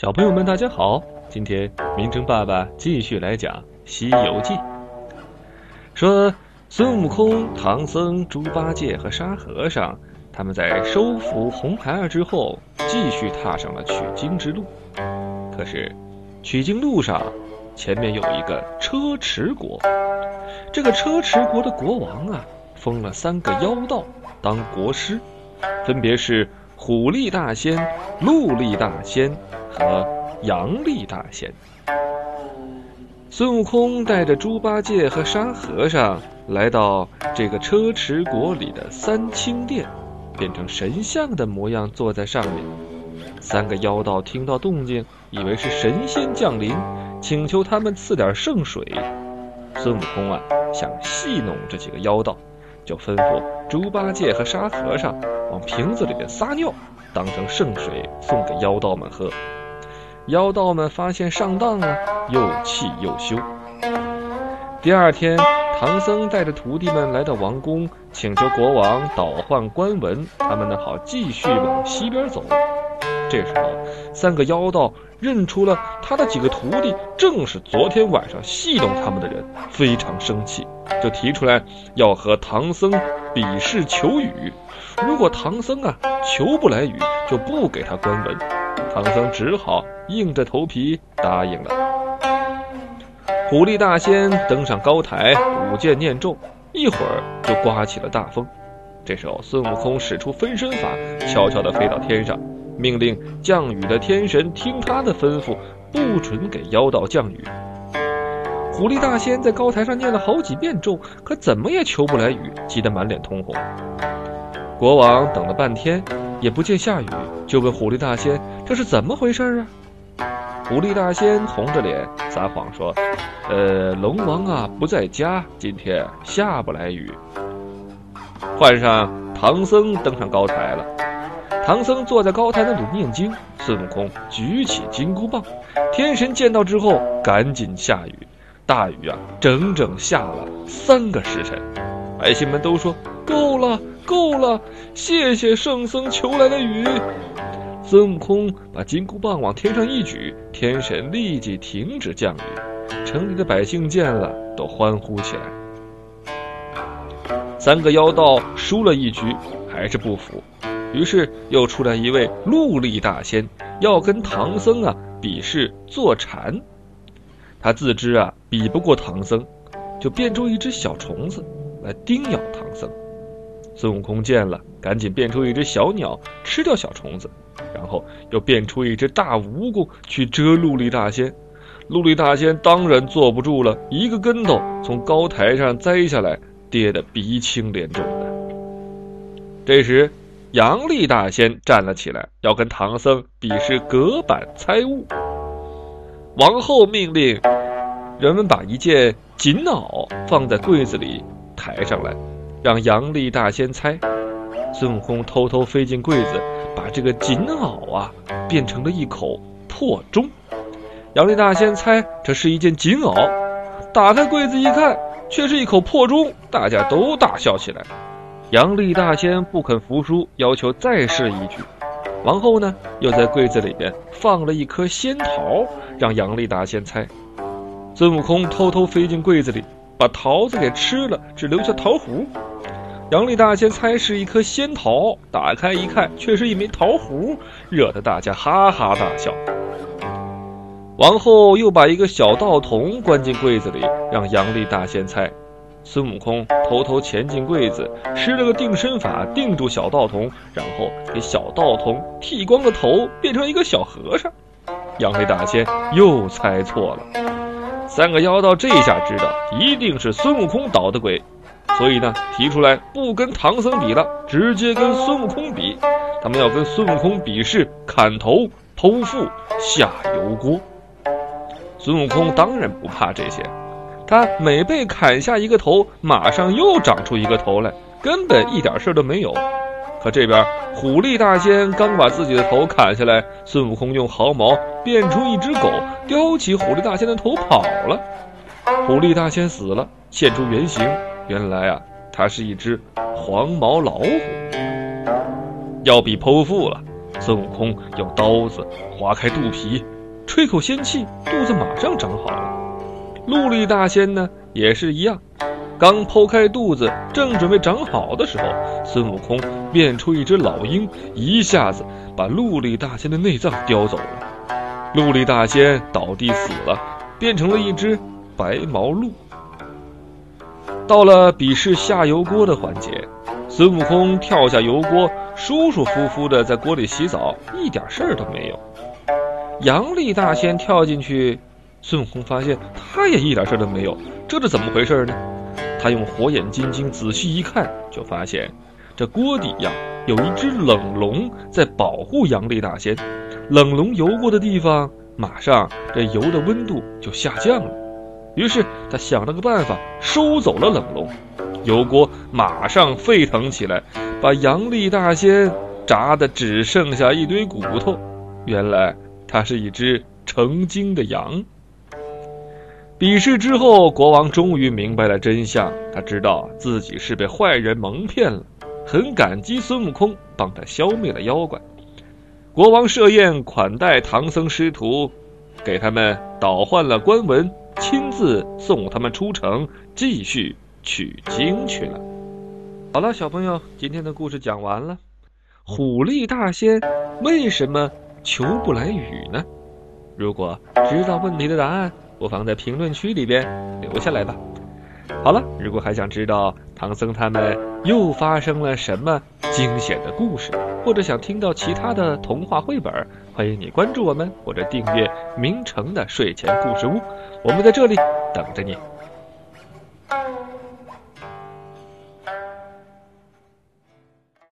小朋友们，大家好！今天明成爸爸继续来讲《西游记》，说孙悟空、唐僧、猪八戒和沙和尚他们在收服红孩儿之后，继续踏上了取经之路。可是，取经路上前面有一个车迟国，这个车迟国的国王啊，封了三个妖道当国师，分别是虎力大仙、鹿力大仙。和杨力大仙，孙悟空带着猪八戒和沙和尚来到这个车迟国里的三清殿，变成神像的模样坐在上面。三个妖道听到动静，以为是神仙降临，请求他们赐点圣水。孙悟空啊，想戏弄这几个妖道，就吩咐猪八戒和沙和尚往瓶子里面撒尿，当成圣水送给妖道们喝。妖道们发现上当了，又气又羞。第二天，唐僧带着徒弟们来到王宫，请求国王倒换官文，他们呢好继续往西边走。这时候，三个妖道认出了他的几个徒弟正是昨天晚上戏弄他们的人，非常生气，就提出来要和唐僧比试求雨。如果唐僧啊求不来雨，就不给他官文。唐僧只好硬着头皮答应了。虎力大仙登上高台，舞剑念咒，一会儿就刮起了大风。这时候，孙悟空使出分身法，悄悄地飞到天上，命令降雨的天神听他的吩咐，不准给妖道降雨。虎力大仙在高台上念了好几遍咒，可怎么也求不来雨，急得满脸通红。国王等了半天。也不见下雨，就问狐狸大仙：“这是怎么回事啊？”狐狸大仙红着脸撒谎说：“呃，龙王啊不在家，今天下不来雨。”换上唐僧登上高台了，唐僧坐在高台那里念经，孙悟空举起金箍棒，天神见到之后赶紧下雨，大雨啊，整整下了三个时辰，百姓们都说够了。够了，谢谢圣僧求来的雨。孙悟空把金箍棒往天上一举，天神立即停止降雨。城里的百姓见了，都欢呼起来。三个妖道输了一局，还是不服，于是又出来一位陆力大仙，要跟唐僧啊比试坐禅。他自知啊比不过唐僧，就变出一只小虫子来叮咬唐僧。孙悟空见了，赶紧变出一只小鸟吃掉小虫子，然后又变出一只大蜈蚣去蛰陆力大仙。陆力大仙当然坐不住了，一个跟头从高台上栽下来，跌得鼻青脸肿的。这时，杨力大仙站了起来，要跟唐僧比试隔板猜物。王后命令人们把一件锦袄放在柜子里抬上来。让杨力大仙猜，孙悟空偷偷飞进柜子，把这个锦袄啊变成了一口破钟。杨丽大仙猜这是一件锦袄，打开柜子一看，却是一口破钟，大家都大笑起来。杨丽大仙不肯服输，要求再试一局。王后呢，又在柜子里边放了一颗仙桃，让杨丽大仙猜。孙悟空偷偷飞进柜子里。把桃子给吃了，只留下桃核。杨丽大仙猜是一颗仙桃，打开一看，却是一枚桃核，惹得大家哈哈大笑。王后又把一个小道童关进柜子里，让杨丽大仙猜。孙悟空偷偷潜进柜子，施了个定身法，定住小道童，然后给小道童剃光了头，变成一个小和尚。杨丽大仙又猜错了。三个妖道这下知道一定是孙悟空捣的鬼，所以呢，提出来不跟唐僧比了，直接跟孙悟空比。他们要跟孙悟空比试砍头、剖腹、下油锅。孙悟空当然不怕这些，他每被砍下一个头，马上又长出一个头来，根本一点事儿都没有。可这边虎力大仙刚把自己的头砍下来，孙悟空用毫毛变出一只狗，叼起虎力大仙的头跑了。虎力大仙死了，现出原形，原来啊，它是一只黄毛老虎。要比剖腹了，孙悟空用刀子划开肚皮，吹口仙气，肚子马上长好了。陆力大仙呢也是一样，刚剖开肚子，正准备长好的时候，孙悟空变出一只老鹰，一下子把陆力大仙的内脏叼走了。陆力大仙倒地死了，变成了一只白毛鹿。到了比试下油锅的环节，孙悟空跳下油锅，舒舒服服的在锅里洗澡，一点事儿都没有。杨力大仙跳进去，孙悟空发现他也一点事儿都没有，这是怎么回事呢？他用火眼金睛仔细一看，就发现这锅底呀有一只冷龙在保护杨力大仙，冷龙游过的地方，马上这油的温度就下降了。于是他想了个办法，收走了冷龙，油锅马上沸腾起来，把杨力大仙炸的只剩下一堆骨头。原来他是一只成精的羊。比试之后，国王终于明白了真相，他知道自己是被坏人蒙骗了，很感激孙悟空帮他消灭了妖怪。国王设宴款待唐僧师徒，给他们倒换了官文。亲自送他们出城，继续取经去了。好了，小朋友，今天的故事讲完了。虎力大仙为什么求不来雨呢？如果知道问题的答案，不妨在评论区里边留下来吧。好了，如果还想知道唐僧他们又发生了什么惊险的故事，或者想听到其他的童话绘本，欢迎你关注我们或者订阅明成的睡前故事屋，我们在这里等着你。